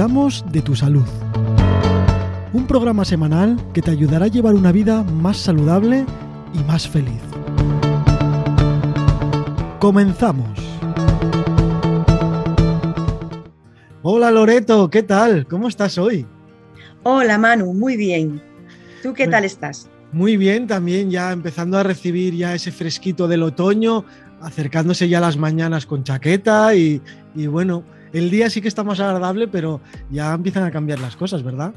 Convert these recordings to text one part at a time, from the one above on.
cuidamos de tu salud. Un programa semanal que te ayudará a llevar una vida más saludable y más feliz. Comenzamos. Hola Loreto, ¿qué tal? ¿Cómo estás hoy? Hola Manu, muy bien. ¿Tú qué tal estás? Muy bien, también ya empezando a recibir ya ese fresquito del otoño, acercándose ya las mañanas con chaqueta y, y bueno, el día sí que está más agradable, pero ya empiezan a cambiar las cosas, ¿verdad?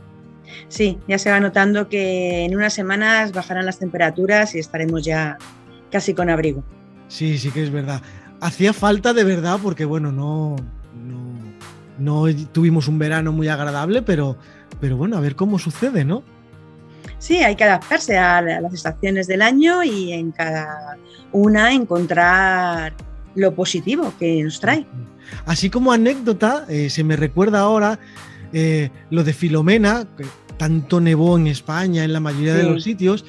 Sí, ya se va notando que en unas semanas bajarán las temperaturas y estaremos ya casi con abrigo. Sí, sí que es verdad. Hacía falta de verdad porque, bueno, no, no, tuvimos un verano muy agradable, pero, pero bueno, a ver cómo sucede, ¿no? Sí, hay que adaptarse a las estaciones del año y en cada una encontrar lo positivo que nos trae. Así como anécdota, eh, se me recuerda ahora eh, lo de Filomena, que tanto nevó en España, en la mayoría de los sitios,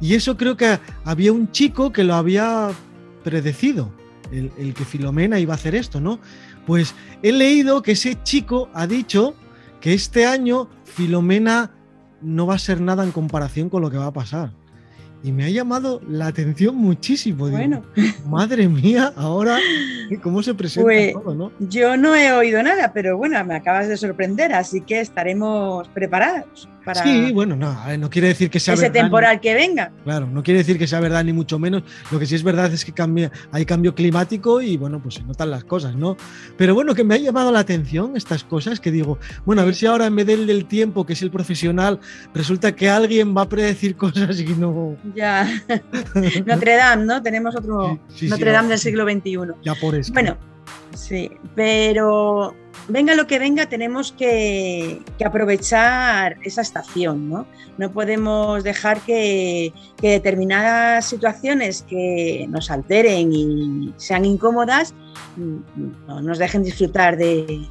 y eso creo que había un chico que lo había predecido, el, el, que Filomena iba a hacer esto, ¿no? Pues he leído que ese chico ha dicho que este año Filomena no va a ser nada en comparación con lo que va a pasar y me ha llamado la atención muchísimo. Bueno. madre mía, ahora cómo se presenta pues, todo, ¿no? Yo no he oído nada, pero bueno, me acabas de sorprender, así que estaremos preparados. Sí, bueno, no, no quiere decir que sea ese temporal que venga. Claro, no quiere decir que sea verdad ni mucho menos. Lo que sí es verdad es que cambia, hay cambio climático y bueno, pues se notan las cosas, ¿no? Pero bueno, que me ha llamado la atención estas cosas que digo, bueno, a ver si ahora en vez del, del tiempo, que es el profesional, resulta que alguien va a predecir cosas y no. Ya. Notre Dame, ¿no? Tenemos otro Notre Dame del siglo XXI. Ya por eso. Bueno, sí, pero venga lo que venga, tenemos que, aprovechar esa estación, ¿no? No podemos dejar que, determinadas situaciones que nos alteren y sean incómodas no nos dejen disfrutar de,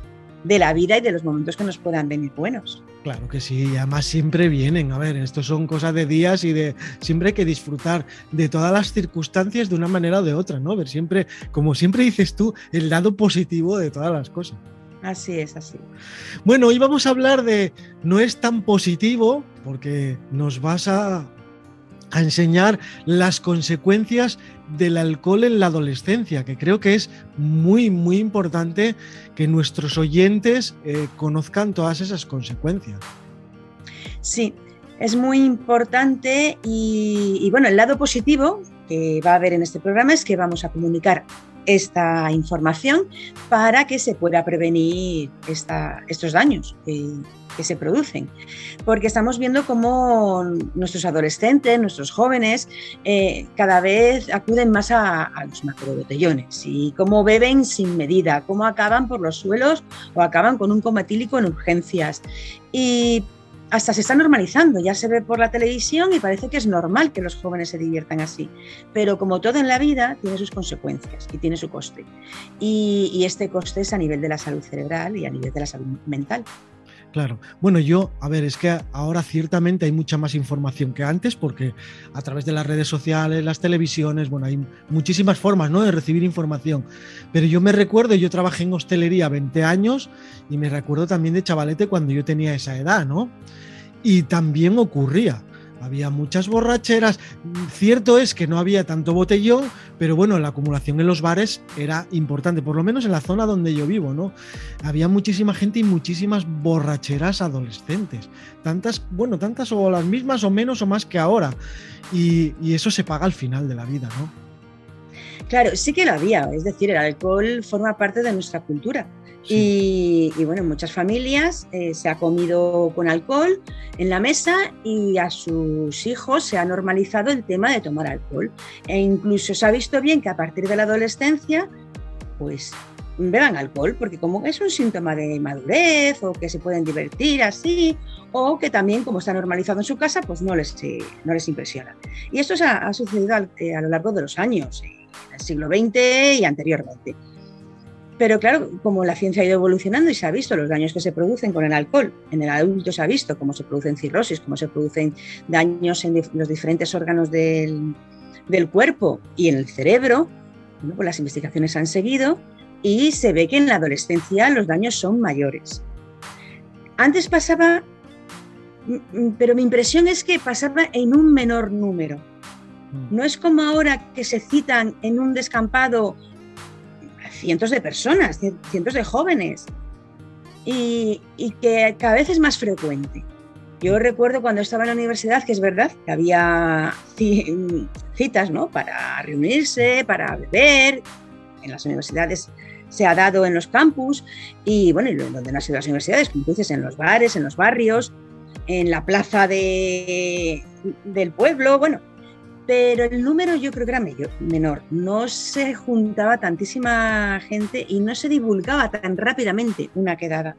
de la vida y de los momentos que nos puedan venir buenos. Claro que sí, y además siempre vienen. A ver, esto son cosas de días y de siempre hay que disfrutar de todas las circunstancias de una manera o de otra, ¿no? Ver siempre, como siempre dices tú, el lado positivo de todas las cosas. Así es, así. Bueno, hoy vamos a hablar de no es tan positivo, porque nos vas a, enseñar las consecuencias del alcohol en la adolescencia, que creo que es muy, muy importante que nuestros oyentes eh, conozcan todas esas consecuencias. Sí, es muy importante y, y, bueno, el lado positivo que va a haber en este programa es que vamos a comunicar esta información para que se pueda prevenir estos daños que, se producen. Porque estamos viendo cómo nuestros adolescentes, nuestros jóvenes, eh, cada vez acuden más a, a los macrobotellones y cómo beben sin medida, cómo acaban por los suelos o acaban con un coma etílico en urgencias. Y hasta se está normalizando, ya se ve por la televisión y parece que es normal que los jóvenes se diviertan así. Pero como todo en la vida, tiene sus consecuencias y tiene su coste. Y, este coste es a nivel de la salud cerebral y a nivel de la salud mental. Claro. Bueno, yo, a ver, es que ahora ciertamente hay mucha más información que antes porque a través de las redes sociales, las televisiones, bueno, hay muchísimas formas ¿no? de recibir información. Pero yo me recuerdo, yo trabajé en hostelería 20 años y me recuerdo también de chavalete cuando yo tenía esa edad, ¿no? Y también ocurría había muchas borracheras. Cierto es que no había tanto botellón, pero bueno, la acumulación en los bares era importante, por lo menos en la zona donde yo vivo, ¿no? Había muchísima gente y muchísimas borracheras adolescentes. Tantas, bueno, tantas o las mismas o menos o más que ahora. Y, eso se paga al final de la vida, ¿no? Claro, sí que lo había, es decir, el alcohol forma parte de nuestra cultura. Y, bueno, en muchas familias eh, se ha comido con alcohol en la mesa y a sus hijos se ha normalizado el tema de tomar alcohol. E incluso se ha visto bien que a partir de la adolescencia, pues beban alcohol, porque como es un síntoma de madurez o que se pueden divertir así, o que también como está normalizado en su casa, pues no les, eh, no les impresiona. Y esto ha, sucedido eh, a lo largo de los años, en el siglo XX y anteriormente. Pero claro, como la ciencia ha ido evolucionando y se ha visto los daños que se producen con el alcohol, en el adulto se ha visto cómo se producen cirrosis, cómo se producen daños en los diferentes órganos del, cuerpo y en el cerebro, pues las investigaciones han seguido y se ve que en la adolescencia los daños son mayores. Antes pasaba, pero mi impresión es que pasaba en un menor número. Mm. No es como ahora que se citan en un descampado cientos de personas, cientos de jóvenes, y, que cada vez es más frecuente. Yo recuerdo cuando estaba en la universidad que es verdad que había citas ¿no? para reunirse, para beber. En las universidades se ha dado en los campus y bueno, y donde no han sido las universidades, como en los bares, en los barrios, en la plaza de, del pueblo, bueno, pero el número yo creo que era menor. No se juntaba tantísima gente y no se divulgaba tan rápidamente una quedada.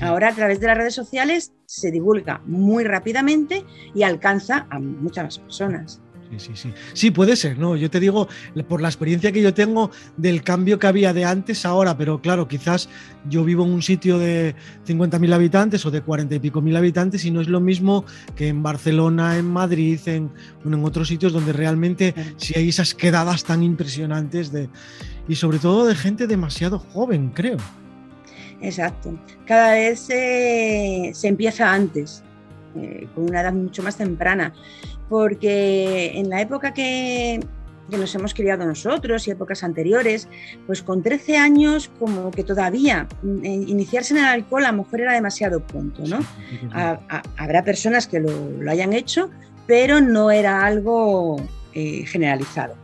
Ahora a través de las redes sociales se divulga muy rápidamente y alcanza a muchas más personas. Sí, sí, sí. Sí, puede ser, ¿no? Yo te digo, por la experiencia que yo tengo del cambio que había de antes a ahora, pero claro, quizás yo vivo en un sitio de 50.000 habitantes o de 40 y pico mil habitantes y no es lo mismo que en Barcelona, en Madrid, en, en otros sitios donde realmente sí hay esas quedadas tan impresionantes de, y sobre todo de gente demasiado joven, creo. Exacto. Cada vez se empieza antes, eh, con una edad mucho más temprana porque en la época que, nos hemos criado nosotros y épocas anteriores, pues con 13 años como que todavía mm, iniciarse en el alcohol a lo mejor era demasiado pronto, ¿no? habrá personas que lo, hayan hecho, pero no era algo eh, generalizado.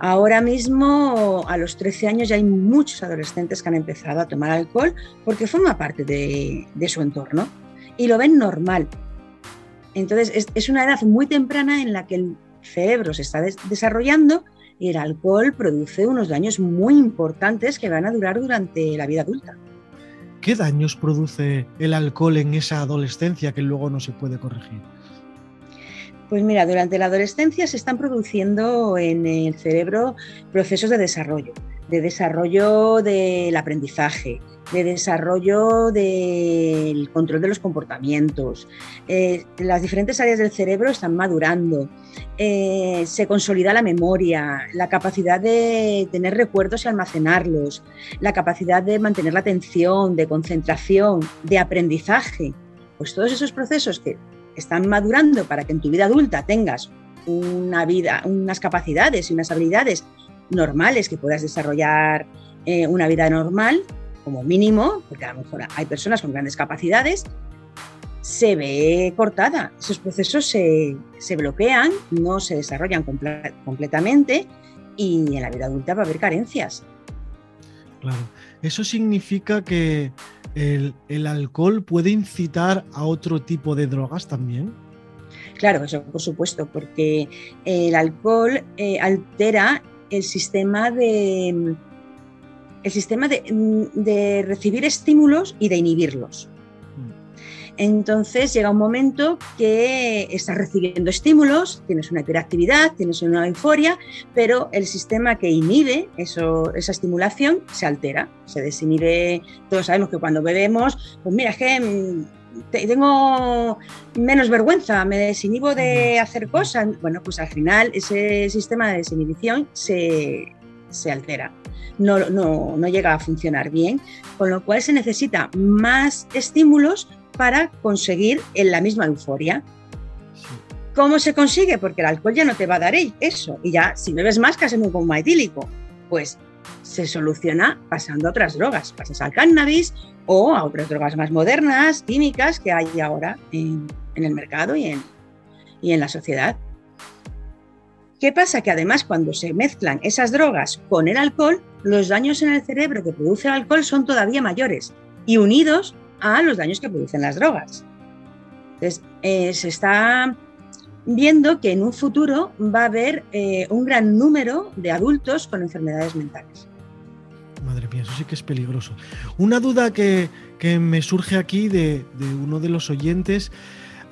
Ahora mismo, a los 13 años, ya hay muchos adolescentes que han empezado a tomar alcohol porque forma parte de su entorno y lo ven normal. Entonces, es, una edad muy temprana en la que el cerebro se está desarrollando y el alcohol produce unos daños muy importantes que van a durar durante la vida adulta. ¿Qué daños produce el alcohol en esa adolescencia que luego no se puede corregir? Pues mira, durante la adolescencia se están produciendo en el cerebro procesos de desarrollo, de desarrollo del aprendizaje, de desarrollo del control de los comportamientos. Eh, las diferentes áreas del cerebro están madurando, eh, se consolida la memoria, la capacidad de tener recuerdos y almacenarlos, la capacidad de mantener la atención, de concentración, de aprendizaje. Pues todos esos procesos que están madurando para que en tu vida adulta tengas una vida, unas capacidades y unas habilidades normales que puedas desarrollar eh, una vida normal, como mínimo, porque a lo mejor hay personas con grandes capacidades, se ve cortada. Esos procesos se, bloquean, no se desarrollan completamente y en la vida adulta va a haber carencias. Claro, eso significa que el, alcohol puede incitar a otro tipo de drogas también. Claro, eso por supuesto, porque el alcohol eh, altera el sistema de, el sistema mm, de, recibir estímulos y de inhibirlos. Entonces llega un momento que estás recibiendo estímulos, tienes una hiperactividad, tienes una euforia, pero el sistema que inhibe eso, esa estimulación se altera, se desinhibe. Todos sabemos que cuando bebemos, pues mira, es que mm, tengo menos vergüenza, me desinhibo de hacer cosas. Bueno, pues al final ese sistema de desinhibición se, se altera no, llega a funcionar bien, con lo cual se necesita más estímulos para conseguir la misma euforia. ¿Cómo se consigue? Porque el alcohol ya no te va a dar eso. Y ya, si bebes más, casi un coma etílico. Pues se soluciona pasando a otras drogas. Pasas al cannabis o a otras drogas más modernas, químicas, que hay ahora en, el mercado en, y en la sociedad. ¿Qué pasa? Que además cuando se mezclan esas drogas con el alcohol, los daños en el cerebro que produce el alcohol son todavía mayores y unidos a los daños que producen las drogas. Entonces, eh, se está viendo que en un futuro va a haber eh, un gran número de adultos con enfermedades mentales. Madre mía, eso sí que es peligroso. Una duda que, me surge aquí de, uno de los oyentes,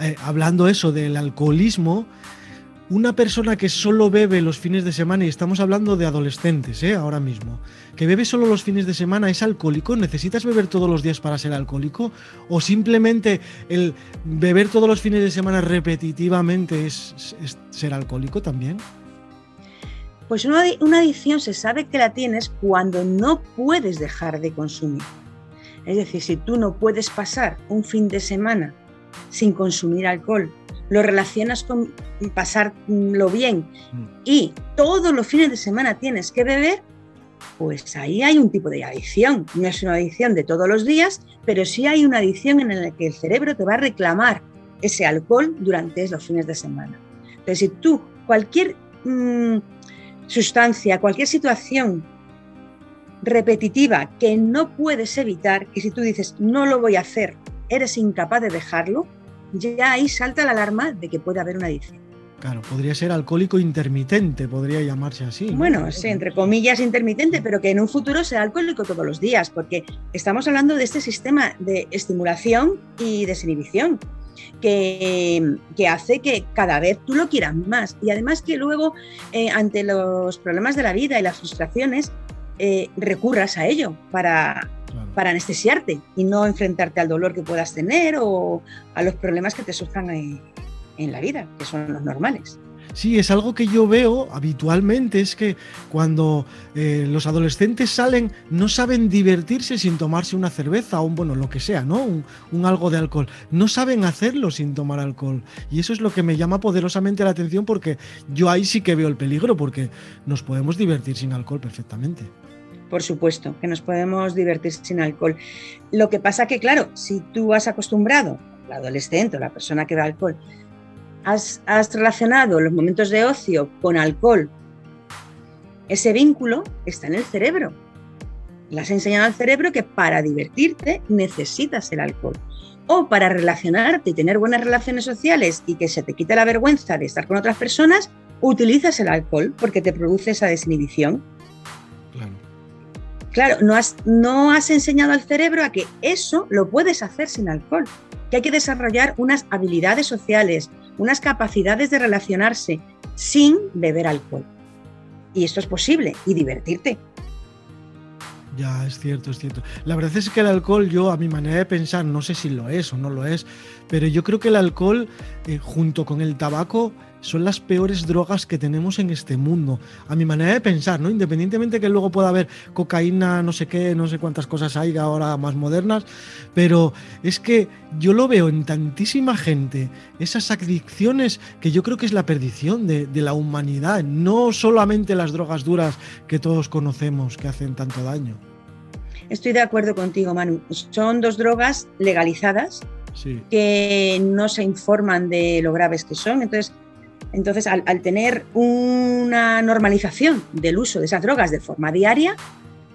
eh, hablando eso del alcoholismo, una persona que solo bebe los fines de semana, y estamos hablando de adolescentes, ¿eh? ahora mismo, que bebe solo los fines de semana, ¿es alcohólico? ¿Necesitas beber todos los días para ser alcohólico? ¿O simplemente el beber todos los fines de semana repetitivamente es, ser alcohólico también? Pues una, una adicción se sabe que la tienes cuando no puedes dejar de consumir. Es decir, si tú no puedes pasar un fin de semana sin consumir alcohol, lo relacionas con pasarlo bien mm. y todos los fines de semana tienes que beber, pues ahí hay un tipo de adicción. No es una adicción de todos los días, pero sí hay una adicción en la que el cerebro te va a reclamar ese alcohol durante los fines de semana. Entonces, si tú cualquier mm, sustancia, cualquier situación repetitiva que no puedes evitar, que si tú dices no lo voy a hacer, eres incapaz de dejarlo, ya ahí salta la alarma de que puede haber una adicción. Claro, podría ser alcohólico intermitente, podría llamarse así. Bueno, sí, entre comillas intermitente, pero que en un futuro sea alcohólico todos los días, porque estamos hablando de este sistema de estimulación y desinhibición. Que, que, hace que cada vez tú lo quieras más. Y además que luego, eh, ante los problemas de la vida y las frustraciones, eh, recurras a ello para, para anestesiarte y no enfrentarte al dolor que puedas tener o a los problemas que te surjan en, la vida, que son los normales. Sí, es algo que yo veo habitualmente, es que cuando eh, los adolescentes salen no saben divertirse sin tomarse una cerveza o un, bueno, lo que sea, ¿no? Un, algo de alcohol. No saben hacerlo sin tomar alcohol. Y eso es lo que me llama poderosamente la atención porque yo ahí sí que veo el peligro, porque nos podemos divertir sin alcohol perfectamente por supuesto, que nos podemos divertir sin alcohol. Lo que pasa que, claro, si tú has acostumbrado, la adolescente o la persona que da alcohol, has, has relacionado los momentos de ocio con alcohol, ese vínculo está en el cerebro. Le has enseñado al cerebro que para divertirte necesitas el alcohol. O para relacionarte y tener buenas relaciones sociales y que se te quite la vergüenza de estar con otras personas, utilizas el alcohol porque te produce esa desinhibición. Claro, no has, no has enseñado al cerebro a que eso lo puedes hacer sin alcohol, que hay que desarrollar unas habilidades sociales, unas capacidades de relacionarse sin beber alcohol. Y esto es posible y divertirte. Ya, es cierto, es cierto. La verdad es que el alcohol, yo a mi manera de pensar, no sé si lo es o no lo es, pero yo creo que el alcohol, eh, junto con el tabaco, son las peores drogas que tenemos en este mundo, a mi manera de pensar, ¿no? Independientemente que luego pueda haber cocaína, no sé qué, no sé cuántas cosas hay ahora más modernas, pero es que yo lo veo en tantísima gente, esas adicciones que yo creo que es la perdición de, de la humanidad, no solamente las drogas duras que todos conocemos que hacen tanto daño. Estoy de acuerdo contigo, Manu. Son dos drogas legalizadas que no se informan de lo graves que son. Entonces, entonces, al, tener una normalización del uso de esas drogas de forma diaria,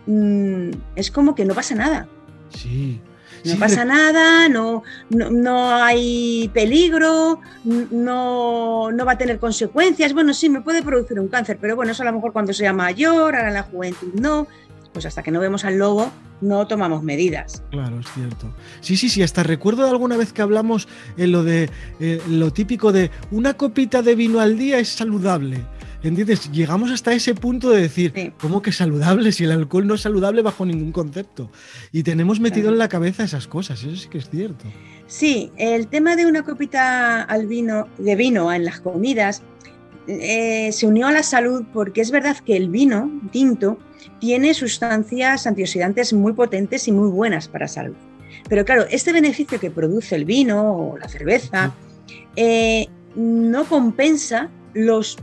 mm, es como que no pasa nada. Sí. No pasa nada, no, no, hay peligro, no, no, va a tener consecuencias. Bueno, sí, me puede producir un cáncer, pero bueno, eso a lo mejor cuando sea mayor, ahora en la juventud no pues hasta que no vemos al lobo no tomamos medidas. Claro, es cierto. Sí, sí, sí, hasta recuerdo de alguna vez que hablamos en lo de eh, lo típico de una copita de vino al día es saludable. ¿Entiendes? Llegamos hasta ese punto de decir, ¿cómo que saludable si el alcohol no es saludable bajo ningún concepto? Y tenemos metido en la cabeza esas cosas, eso sí que es cierto. Sí, el tema de una copita al vino, de vino en las comidas eh, se unió a la salud porque es verdad que el vino tinto tiene sustancias antioxidantes muy potentes y muy buenas para la salud. Pero claro, este beneficio que produce el vino o la cerveza eh, no compensa los,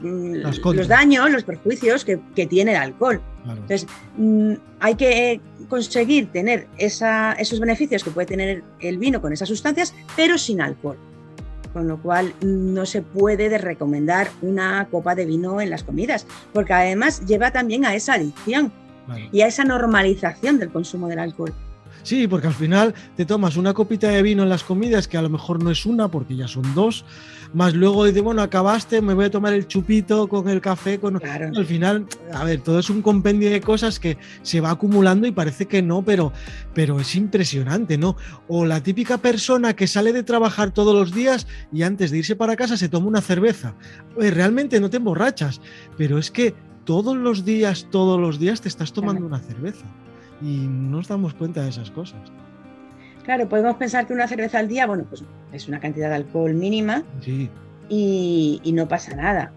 mm, los daños, los perjuicios que, tiene el alcohol. Entonces, mm, hay que conseguir tener esos beneficios que puede tener el vino con esas sustancias, pero sin alcohol con lo cual no se puede recomendar una copa de vino en las comidas, porque además lleva también a esa adicción y a esa normalización del consumo del alcohol. Sí, porque al final te tomas una copita de vino en las comidas, que a lo mejor no es una, porque ya son dos, más luego dices, bueno, acabaste, me voy a tomar el chupito con el café. Con... Al final, a ver, todo es un compendio de cosas que se va acumulando y parece que no, pero, pero es impresionante, ¿no? O la típica persona que sale de trabajar todos los días y antes de irse para casa se toma una cerveza. realmente no te emborrachas, pero es que todos los días, todos los días te estás tomando una cerveza y no nos damos cuenta de esas cosas. Claro, podemos pensar que una cerveza al día, bueno, pues es una cantidad de alcohol mínima y, no pasa nada.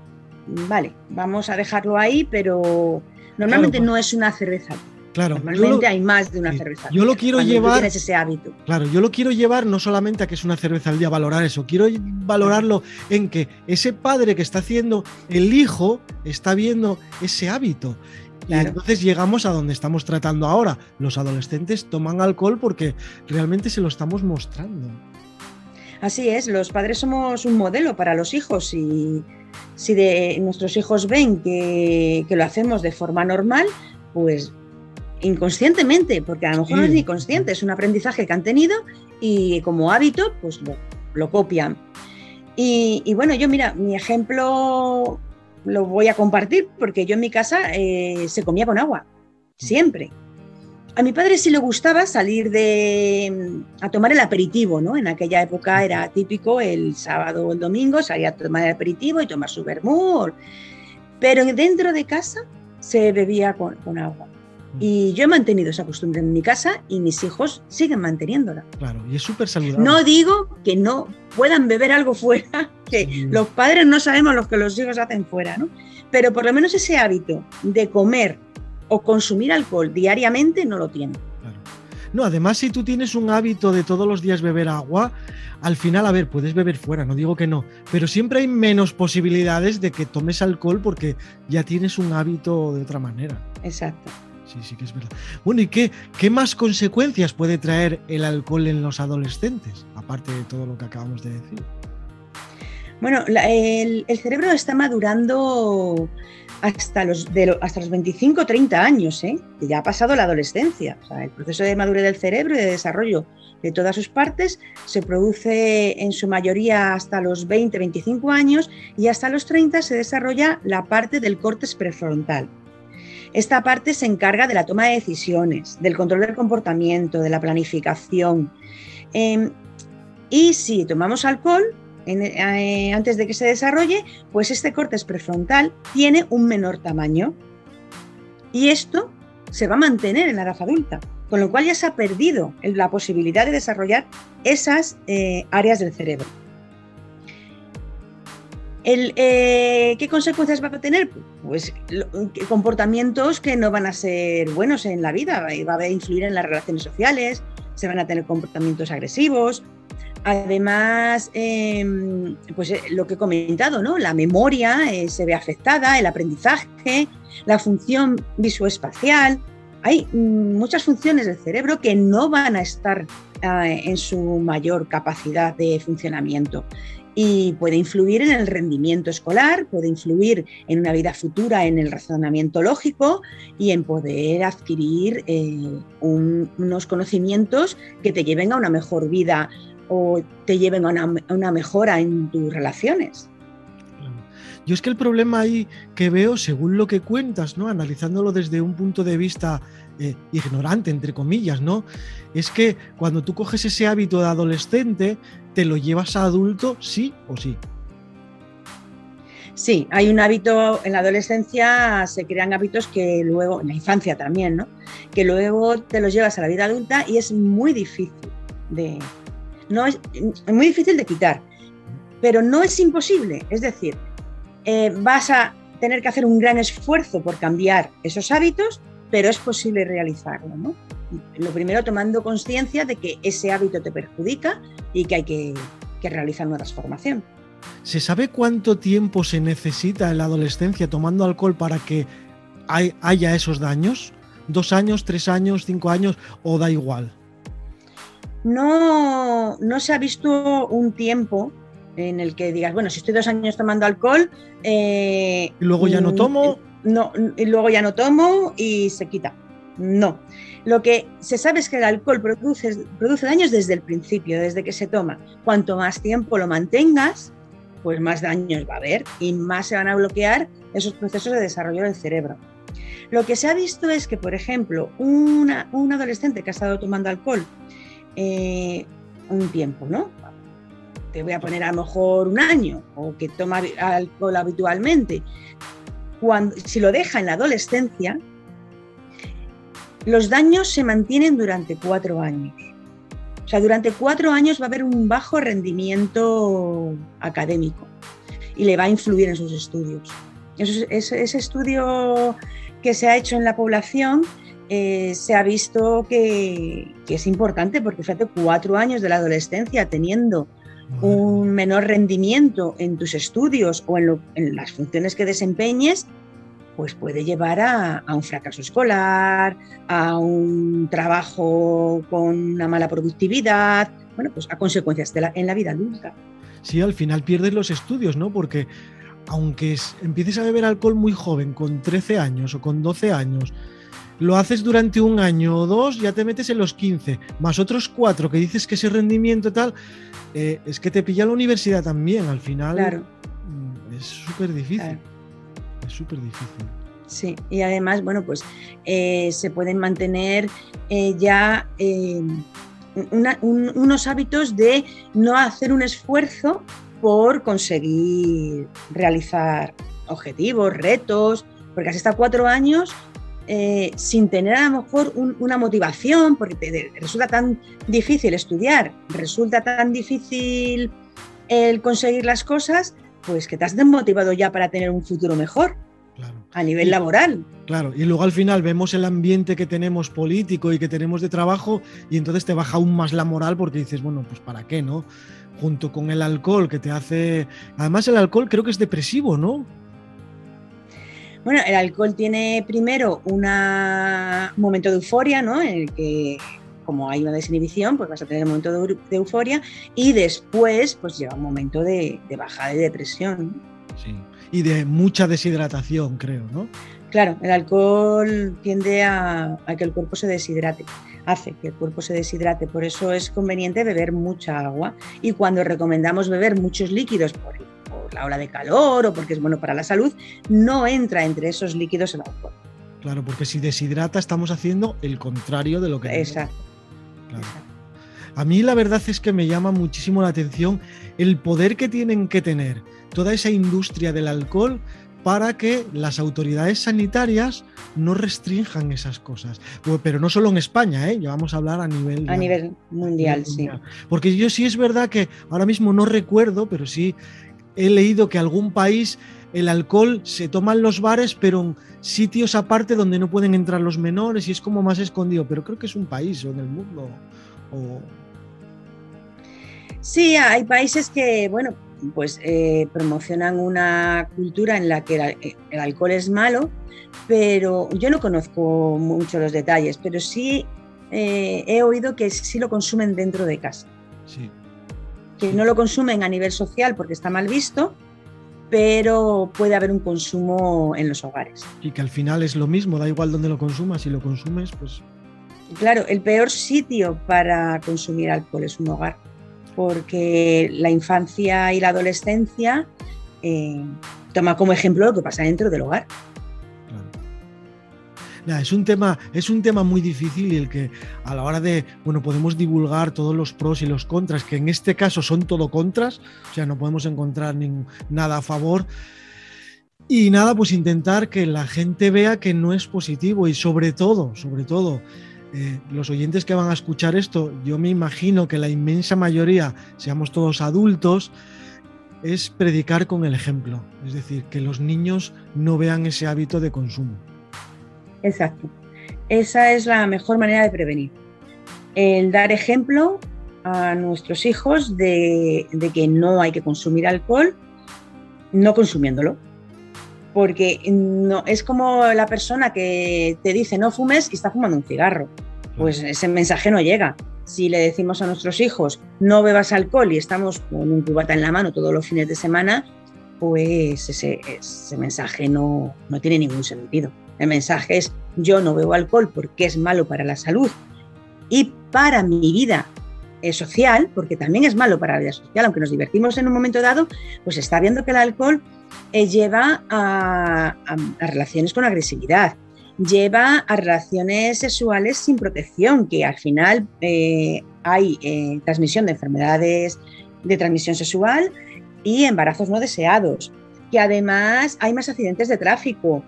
Vale, vamos a dejarlo ahí, pero normalmente no es una cerveza. Claro, normalmente hay más de una cerveza. Yo lo quiero llevar. Ese hábito. Claro, yo lo quiero llevar no solamente a que es una cerveza al día, valorar eso. Quiero valorarlo en que ese padre que está haciendo, el hijo está viendo ese hábito. Y entonces llegamos a donde estamos tratando ahora. Los adolescentes toman alcohol porque realmente se lo estamos mostrando. Así es, los padres somos un modelo para los hijos y si de nuestros hijos ven que, lo hacemos de forma normal, pues inconscientemente, porque a lo mejor no es ni consciente, es un aprendizaje que han tenido y como hábito, pues lo, copian. Y, bueno, yo mira, mi ejemplo lo voy a compartir porque yo en mi casa eh, se comía con agua, siempre. A mi padre sí le gustaba salir de, a tomar el aperitivo, ¿no? En aquella época era típico el sábado o el domingo salir a tomar el aperitivo y tomar su vermú. Pero dentro de casa se bebía con, agua. Y yo he mantenido esa costumbre en mi casa y mis hijos siguen manteniéndola. Claro, y es súper saludable. No digo que no puedan beber algo fuera, que los padres no sabemos lo que los hijos hacen fuera, ¿no? Pero por lo menos ese hábito de comer o consumir alcohol diariamente no lo tiene. No, además si tú tienes un hábito de todos los días beber agua, al final, a ver, puedes beber fuera, no digo que no, pero siempre hay menos posibilidades de que tomes alcohol porque ya tienes un hábito de otra manera. Exacto. Sí, sí que es verdad. Bueno, ¿y qué, qué más consecuencias puede traer el alcohol en los adolescentes, aparte de todo lo que acabamos de decir? Bueno, el, cerebro está madurando hasta los, hasta los 25 30 años, ¿eh? que ya ha pasado la adolescencia. el proceso de madurez del cerebro y de desarrollo de todas sus partes se produce en su mayoría hasta los 20, 25 años y hasta los 30 se desarrolla la parte del córtex prefrontal. Esta parte se encarga de la toma de decisiones, del control del comportamiento, de la planificación. Em, y si tomamos alcohol, eh, antes de que se desarrolle, pues este córtex prefrontal tiene un menor tamaño. Y esto se va a mantener en la edad adulta, con lo cual ya se ha perdido la posibilidad de desarrollar esas eh, áreas del cerebro. Eh, ¿Qué consecuencias va a tener? Pues comportamientos que no van a ser buenos en la vida, va a influir en las relaciones sociales, se van a tener comportamientos agresivos, Además, em, pues eh, lo que he comentado, ¿no? La memoria eh, se ve afectada, el aprendizaje, la función visoespacial. Hay muchas funciones del cerebro que no van a estar en su mayor capacidad de funcionamiento y puede influir en el rendimiento escolar, puede influir en una vida futura en el razonamiento lógico y en poder adquirir eh, unos conocimientos que te lleven a una mejor vida o te lleven a una, mejora en tus relaciones. Yo es que el problema ahí que veo, según lo que cuentas, ¿no? Analizándolo desde un punto de vista eh, ignorante, entre comillas, ¿no? Es que cuando tú coges ese hábito de adolescente, te lo llevas a adulto, sí o sí. Sí, hay un hábito en la adolescencia, se crean hábitos que luego, en la infancia también, ¿no? Que luego te los llevas a la vida adulta y es muy difícil de, no es, muy difícil de quitar, pero no es imposible. Es decir, eh, vas a tener que hacer un gran esfuerzo por cambiar esos hábitos, pero es posible realizarlo. Lo primero tomando conciencia de que ese hábito te perjudica y que hay que, realizar una transformación. ¿Se sabe cuánto tiempo se necesita en la adolescencia tomando alcohol para que haya esos daños? ¿Dos años, tres años, cinco años o da igual? no, no se ha visto un tiempo en el que digas, bueno, si estoy dos años tomando alcohol... Eh, y luego ya no mm, tomo. No, y luego ya no tomo y se quita. No. Lo que se sabe es que el alcohol produce, produce daños desde el principio, desde que se toma. Cuanto más tiempo lo mantengas, pues más daños va a haber y más se van a bloquear esos procesos de desarrollo del cerebro. Lo que se ha visto es que, por ejemplo, una, un adolescente que ha estado tomando alcohol eh, un tiempo, ¿no? Te voy a poner a lo mejor un año o que toma alcohol habitualmente. Cuando, si lo deja en la adolescencia, los daños se mantienen durante cuatro años. O sea, durante cuatro años va a haber un bajo rendimiento académico y le va a influir en sus estudios. ese, estudio que se ha hecho en la población eh, se ha visto que, es importante porque fíjate, cuatro años de la adolescencia teniendo un menor rendimiento en tus estudios o en, las funciones que desempeñes, pues puede llevar a, un fracaso escolar, a un trabajo con una mala productividad, bueno, pues a consecuencias en la vida adulta. Sí, al final pierdes los estudios, ¿no? Porque aunque empieces a beber alcohol muy joven, con 13 años o con 12 años, lo haces durante un año o dos, ya te metes en los 15, más otros cuatro que dices que ese rendimiento tal, eh, es que te pilla la universidad también, al final claro. Mm, es súper difícil. Es súper difícil. Sí, y además, bueno, pues eh, se pueden mantener eh, ya unos hábitos de no hacer un esfuerzo por conseguir realizar objetivos, retos, porque has estado cuatro años eh, sin tener a lo mejor una motivación, porque resulta tan difícil estudiar, resulta tan difícil el conseguir las cosas, pues que te has desmotivado ya para tener un futuro mejor. A nivel laboral. Claro, y luego al final vemos el ambiente que tenemos político y que tenemos de trabajo y entonces te baja aún más la moral porque dices, bueno, pues para qué, ¿no? Junto con el alcohol que te hace... Además el alcohol creo que es depresivo, ¿no? Bueno, el alcohol tiene primero un momento de euforia, ¿no? En el que como hay una desinhibición, pues vas a tener un momento de, euforia y después pues llega un momento de, de bajada de depresión. Sí, y de mucha deshidratación, creo, ¿no? Claro, el alcohol tiende a, que el cuerpo se deshidrate, hace que el cuerpo se deshidrate, por eso es conveniente beber mucha agua y cuando recomendamos beber muchos líquidos por, la ola de calor o porque es bueno para la salud, no entra entre esos líquidos el alcohol. Claro, porque si deshidrata estamos haciendo el contrario de lo que... Exacto. A mí la verdad es que me llama muchísimo la atención el poder que tienen que tener toda esa industria del alcohol para que las autoridades sanitarias no restrinjan esas cosas. Pero no solo en España, ¿eh? ya vamos a hablar a nivel, a nivel mundial, sí. Porque yo sí es verdad que ahora mismo no recuerdo, pero sí he leído que algún país el alcohol se toma en los bares, pero en sitios aparte donde no pueden entrar los menores y es como más escondido. Pero creo que es un país o en el mundo. Sí, hay países que, bueno, pues eh, promocionan una cultura en la que el, alcohol es malo, pero yo no conozco mucho los detalles, pero sí eh, he oído que sí lo consumen dentro de casa. Sí. Que no lo consumen a nivel social porque está mal visto, pero puede haber un consumo en los hogares. Y que al final es lo mismo, da igual dónde lo consumas, si lo consumes, pues... Claro, el peor sitio para consumir alcohol es un hogar porque la infancia y la adolescencia eh, toma como ejemplo lo que pasa dentro del hogar. Es un tema, es un tema muy difícil y el que a la hora de, bueno, podemos divulgar todos los pros y los contras, que en este caso son todo contras, o sea, no podemos encontrar nada a favor. Y nada, pues intentar que la gente vea que no es positivo y sobre todo, sobre todo, eh, los oyentes que van a escuchar esto, yo me imagino que la inmensa mayoría, seamos todos adultos, es predicar con el ejemplo, es decir, que los niños no vean ese hábito de consumo. Exacto. Esa es la mejor manera de prevenir. El dar ejemplo a nuestros hijos de, de que no hay que consumir alcohol, no consumiéndolo porque no, es como la persona que te dice no fumes y está fumando un cigarro. Pues ese mensaje no llega. Si le decimos a nuestros hijos no bebas alcohol y estamos con un cubata en la mano todos los fines de semana, pues ese, ese mensaje no, no tiene ningún sentido. El mensaje es yo no bebo alcohol porque es malo para la salud y para mi vida eh, social, porque también es malo para la vida social, aunque nos divertimos en un momento dado, pues está viendo que el alcohol eh, lleva a, relaciones con agresividad, lleva a relaciones sexuales sin protección, que al final eh, hay transmisión de enfermedades de transmisión sexual y embarazos no deseados, que además hay más accidentes de tráfico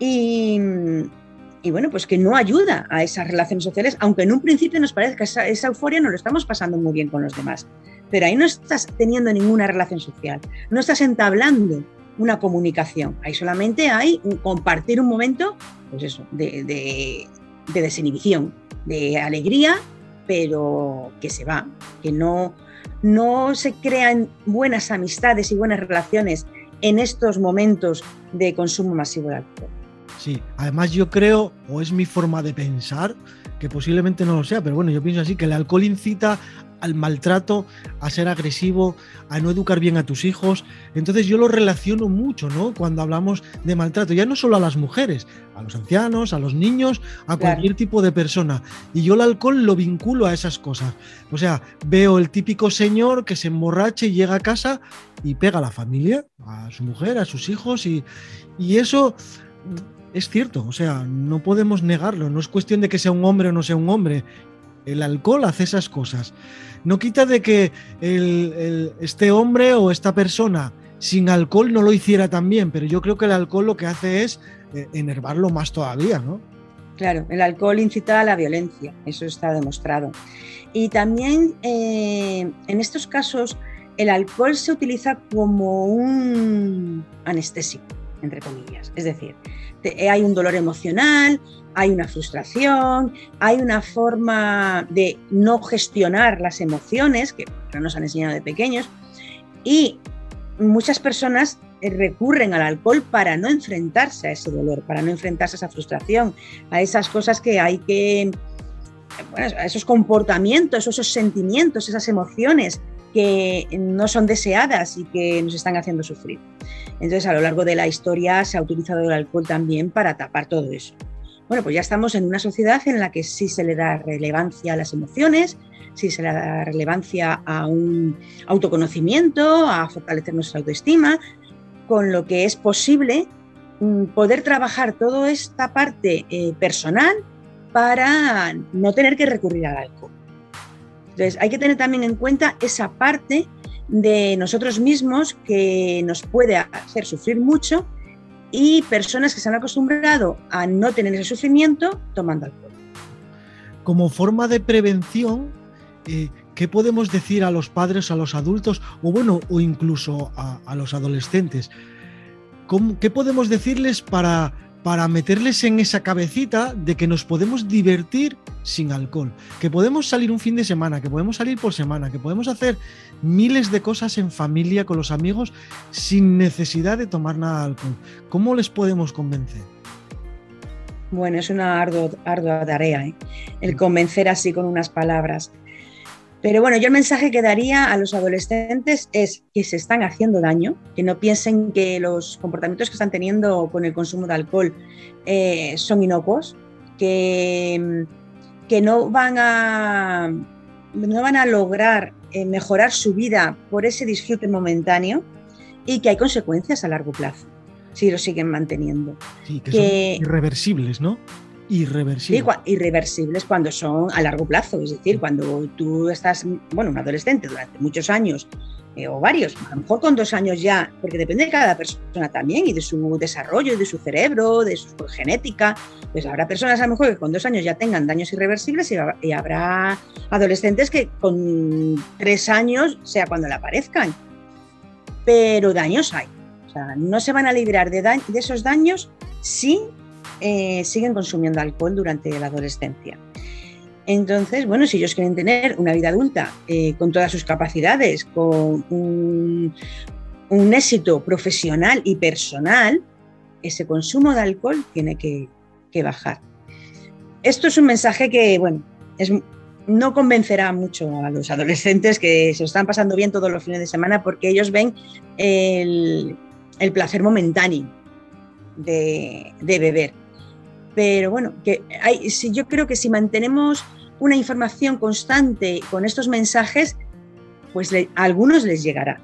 y, bueno, pues que no ayuda a esas relaciones sociales, aunque en un principio nos parezca esa, esa, euforia no lo estamos pasando muy bien con los demás. Pero ahí no estás teniendo ninguna relación social, no estás entablando una comunicación, ahí solamente hay compartir un momento, pues eso, de desinhibición, de alegría, pero que se va, que no, no se crean buenas amistades y buenas relaciones en estos momentos de consumo masivo de alcohol. Sí, además yo creo, o es mi forma de pensar, que posiblemente no lo sea, pero bueno, yo pienso así, que el alcohol incita al maltrato, a ser agresivo, a no educar bien a tus hijos. Entonces yo lo relaciono mucho, ¿no? Cuando hablamos de maltrato, ya no solo a las mujeres, a los ancianos, a los niños, a cualquier tipo de persona. Y yo el alcohol lo vinculo a esas cosas. O sea, veo el típico señor que se emborrache y llega a casa y pega a la familia, a su mujer, a sus hijos, y, y eso es cierto, o sea, no podemos negarlo, no es cuestión de que sea un hombre o no sea un hombre. El alcohol hace esas cosas. No quita de que este hombre o esta persona sin alcohol no lo hiciera también, pero yo creo que el alcohol lo que hace es eh, enervarlo más todavía, ¿no? Claro, el alcohol incita a la violencia, eso está demostrado. Y también eh, en estos casos el alcohol se utiliza como un anestésico, entre comillas. Es decir, eh, hay un dolor emocional, hay una frustración, hay una forma de no gestionar las emociones que nos han enseñado de pequeños y muchas personas eh, recurren al alcohol para no enfrentarse a ese dolor, para no enfrentarse a esa frustración, a esas cosas que hay que, bueno, a esos comportamientos, esos sentimientos, esas emociones que no son deseadas y que nos están haciendo sufrir. Entonces, a lo largo de la historia se ha utilizado el alcohol también para tapar todo eso. Bueno, pues ya estamos en una sociedad en la que sí se le da relevancia a las emociones, sí se le da relevancia a un autoconocimiento, a fortalecer nuestra autoestima, con lo que es posible mm, poder trabajar toda esta parte eh, personal para no tener que recurrir al alcohol. Entonces, hay que tener también en cuenta esa parte de nosotros mismos que nos puede hacer sufrir mucho y personas que se han acostumbrado a no tener ese sufrimiento tomando alcohol. Como forma de prevención, eh, ¿qué podemos decir a los padres, a los adultos o bueno, o incluso a, los adolescentes? ¿Qué podemos decirles para para meterles en esa cabecita de que nos podemos divertir sin alcohol, que podemos salir un fin de semana, que podemos salir por semana, que podemos hacer miles de cosas en familia con los amigos sin necesidad de tomar nada de alcohol. ¿Cómo les podemos convencer? Bueno, es una ardua, tarea, ¿eh? el convencer así con unas palabras. Pero bueno, yo el mensaje que daría a los adolescentes es que se están haciendo daño, que no piensen que los comportamientos que están teniendo con el consumo de alcohol eh, son inocuos, que, que no, van a, no van a lograr eh, mejorar su vida por ese disfrute momentáneo y que hay consecuencias a largo plazo si lo siguen manteniendo. Sí, que, son irreversibles, ¿no? Irreversibles. irreversibles cuando son a largo plazo, es decir, cuando tú estás, bueno, un adolescente durante muchos años eh, o varios, a lo mejor con dos años ya, porque depende de cada persona también y de su desarrollo, de su cerebro, de su genética. Pues habrá personas a lo mejor que con dos años ya tengan daños irreversibles y, habrá adolescentes que con tres años sea cuando le aparezcan. Pero daños hay. O sea, no se van a librar de, de esos daños si eh, siguen consumiendo alcohol durante la adolescencia. Entonces, bueno, si ellos quieren tener una vida adulta eh, con todas sus capacidades, con un, éxito profesional y personal, ese consumo de alcohol tiene que, bajar. Esto es un mensaje que, bueno, no convencerá mucho a los adolescentes que se están pasando bien todos los fines de semana porque ellos ven el, placer momentáneo de beber. Pero bueno, que hay, si yo creo que si mantenemos una información constante con estos mensajes, pues a algunos les llegará.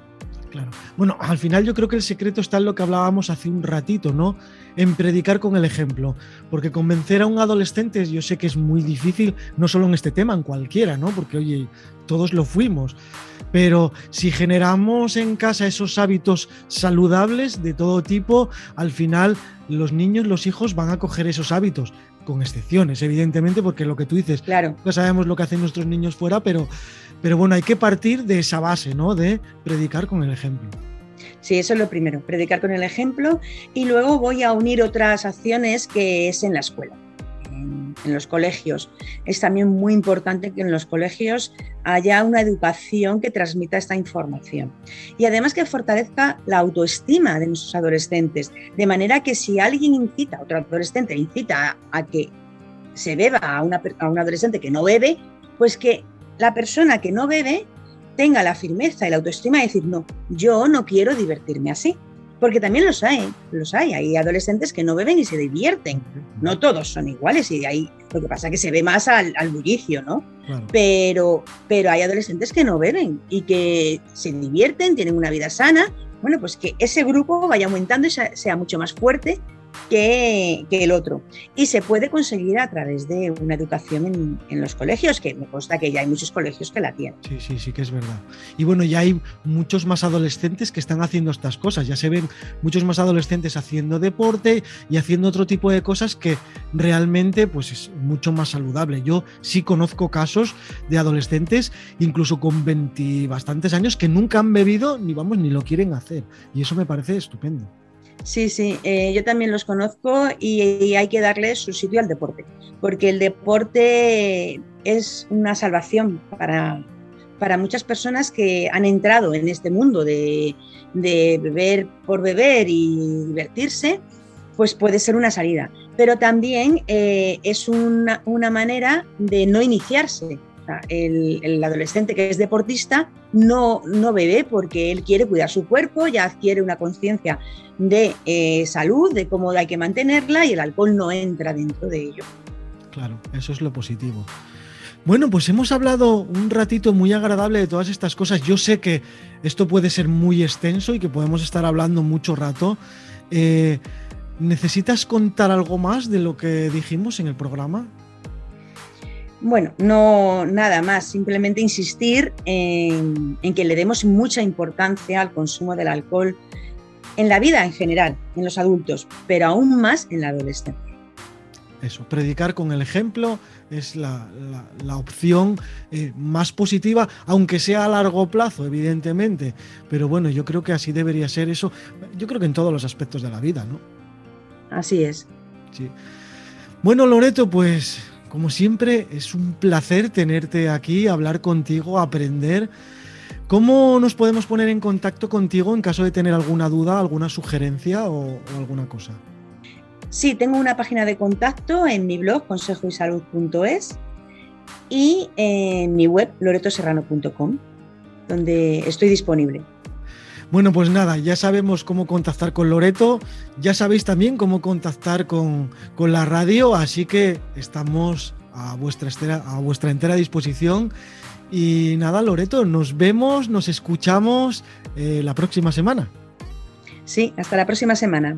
Claro. Bueno, al final yo creo que el secreto está en lo que hablábamos hace un ratito, ¿no? En predicar con el ejemplo. Porque convencer a un adolescente, yo sé que es muy difícil, no solo en este tema, en cualquiera, ¿no? Porque, oye, todos lo fuimos. Pero si generamos en casa esos hábitos saludables de todo tipo, al final los niños, los hijos van a coger esos hábitos, con excepciones, evidentemente, porque lo que tú dices, claro. sabemos lo que hacen nuestros niños fuera, pero, pero bueno, hay que partir de esa base, ¿no? De predicar con el ejemplo. Sí, eso es lo primero, predicar con el ejemplo y luego voy a unir otras acciones que es en la escuela, en, los colegios. Es también muy importante que en los colegios haya una educación que transmita esta información y además que fortalezca la autoestima de nuestros adolescentes, de manera que si alguien incita, otro adolescente incita a, que se beba a, una, a un adolescente que no bebe, pues que la persona que no bebe tenga la firmeza y la autoestima de decir, no, yo no quiero divertirme así. Porque también los hay, los hay. Hay adolescentes que no beben y se divierten. No todos son iguales y ahí lo que pasa es que se ve más al, bullicio, ¿no? Pero, pero hay adolescentes que no beben y que se divierten, tienen una vida sana. Bueno, pues que ese grupo vaya aumentando y sea mucho más fuerte que, el otro. Y se puede conseguir a través de una educación en, los colegios, que me consta que ya hay muchos colegios que la tienen. Sí, sí, sí que es verdad. Y bueno, ya hay muchos más adolescentes que están haciendo estas cosas. Ya se ven muchos más adolescentes haciendo deporte y haciendo otro tipo de cosas que realmente pues es mucho más saludable. Yo sí conozco casos de adolescentes, incluso con 20 bastantes años, que nunca han bebido ni vamos ni lo quieren hacer. Y eso me parece estupendo. Sí, sí, eh, yo también los conozco y, hay que darle su sitio al deporte, porque el deporte es una salvación para, para muchas personas que han entrado en este mundo de, beber por beber y divertirse, pues puede ser una salida. Pero también eh, es una, una manera de no iniciarse, el, adolescente que es deportista no, no bebe porque él quiere cuidar su cuerpo, ya adquiere una conciencia de eh, salud, de cómo hay que mantenerla y el alcohol no entra dentro de ello. Claro, eso es lo positivo. Bueno, pues hemos hablado un ratito muy agradable de todas estas cosas. Yo sé que esto puede ser muy extenso y que podemos estar hablando mucho rato. Eh, ¿Necesitas contar algo más de lo que dijimos en el programa? Bueno, no nada más, simplemente insistir en, que le demos mucha importancia al consumo del alcohol en la vida en general, en los adultos, pero aún más en la adolescencia. Eso, predicar con el ejemplo es la, opción eh, más positiva, aunque sea a largo plazo, evidentemente. Pero bueno, yo creo que así debería ser eso. Yo creo que en todos los aspectos de la vida, ¿no? Así es. Sí. Bueno, Loreto, pues como siempre, es un placer tenerte aquí, hablar contigo, aprender. ¿Cómo nos podemos poner en contacto contigo en caso de tener alguna duda, alguna sugerencia o, alguna cosa? Sí, tengo una página de contacto en mi blog consejoysalud.es y en mi web loretoserrano.com, donde estoy disponible. Bueno, pues nada, ya sabemos cómo contactar con Loreto, ya sabéis también cómo contactar con, la radio, así que estamos a vuestra, a vuestra entera disposición. Y nada, Loreto, nos vemos, nos escuchamos eh, la próxima semana. Sí, hasta la próxima semana.